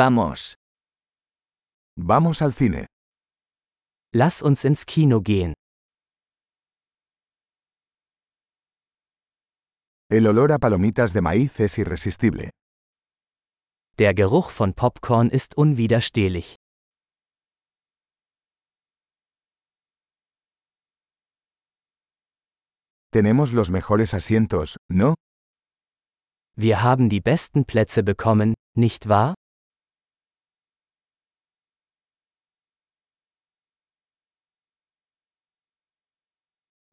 Vamos. Vamos al cine. Lass uns ins Kino gehen. El olor a palomitas de maíz es irresistible. Der Geruch von Popcorn ist unwiderstehlich. Tenemos los mejores asientos, ¿no? Wir haben die besten Plätze bekommen, nicht wahr?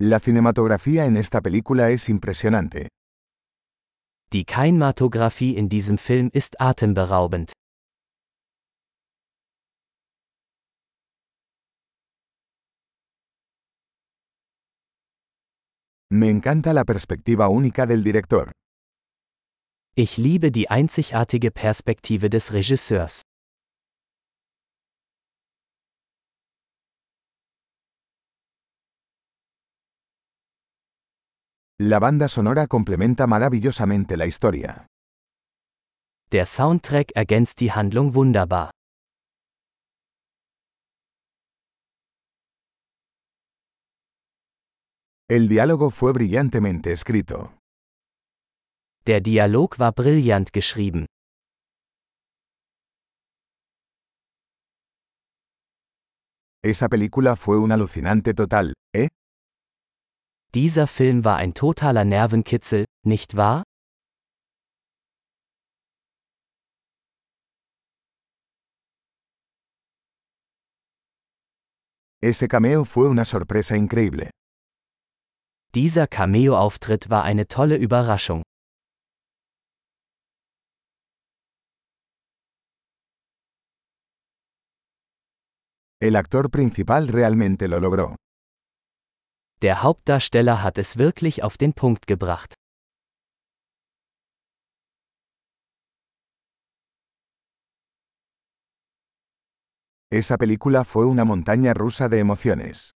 La cinematografía en esta película es impresionante. Die Kinematographie in diesem Film ist atemberaubend. Me encanta la perspectiva única del director. Ich liebe die einzigartige Perspektive des Regisseurs. La banda sonora complementa maravillosamente la historia. Der Soundtrack ergänzt die Handlung wunderbar. El diálogo fue brillantemente escrito. Der Dialog war brillant geschrieben. Esa película fue un alucinante total, ¿eh? Dieser Film war ein totaler Nervenkitzel, nicht wahr? Ese cameo fue una sorpresa increíble. Dieser Cameo-Auftritt war eine tolle Überraschung. El actor principal realmente lo logró. Der Hauptdarsteller hat es wirklich auf den Punkt gebracht. Esa película fue una montaña rusa de emociones.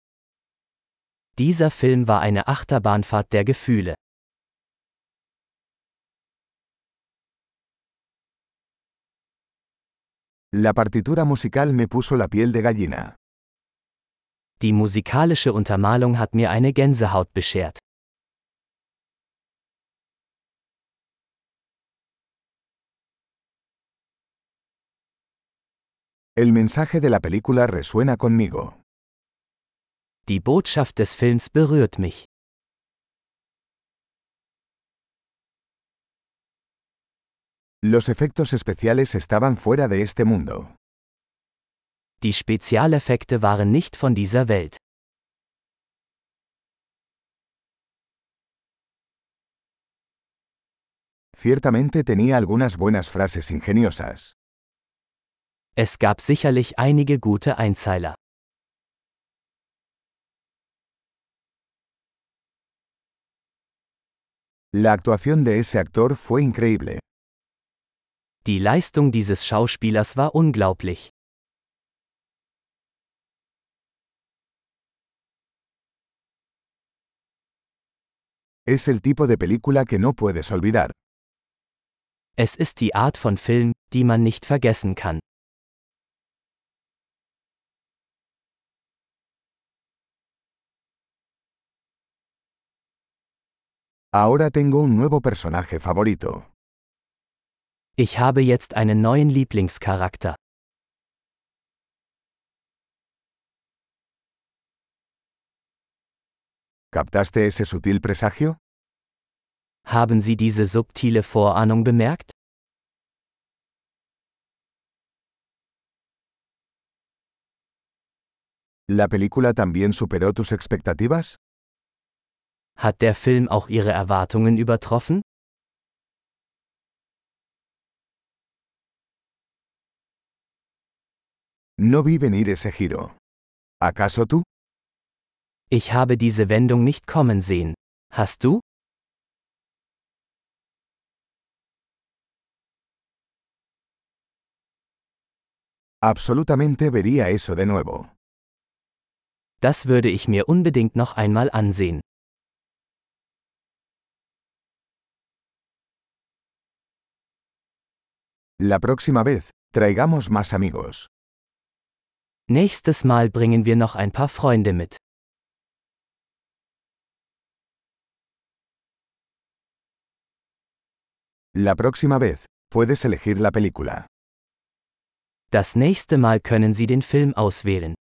Dieser Film war eine Achterbahnfahrt der Gefühle. La partitura musical me puso la piel de gallina. Die musikalische Untermalung hat mir eine Gänsehaut beschert. El mensaje de la película resuena conmigo. Die Botschaft des Films berührt mich. Los efectos especiales estaban fuera de este mundo. Die Spezialeffekte waren nicht von dieser Welt. Ciertamente tenía algunas buenas frases ingeniosas. Es gab sicherlich einige gute Einzeiler. La actuación de ese actor fue increíble. Die Leistung dieses Schauspielers war unglaublich. Es el tipo de película que no puedes olvidar. Es ist die Art von Film, die man nicht vergessen kann. Ahora tengo un nuevo personaje favorito. Ich habe jetzt einen neuen Lieblingscharakter. ¿Captaste ese sutil presagio? Haben Sie diese subtile Vorahnung bemerkt? ¿La película también superó tus expectativas? Hat der Film auch Ihre Erwartungen übertroffen? No vi venir ese giro. ¿Acaso tú? Ich habe diese Wendung nicht kommen sehen. Hast du? Absolutamente vería eso de nuevo. Das würde ich mir unbedingt noch einmal ansehen. La próxima vez, Traigamos más amigos. Nächstes Mal bringen wir noch ein paar Freunde mit. La próxima vez, puedes elegir la película. Das nächste Mal können Sie den Film auswählen.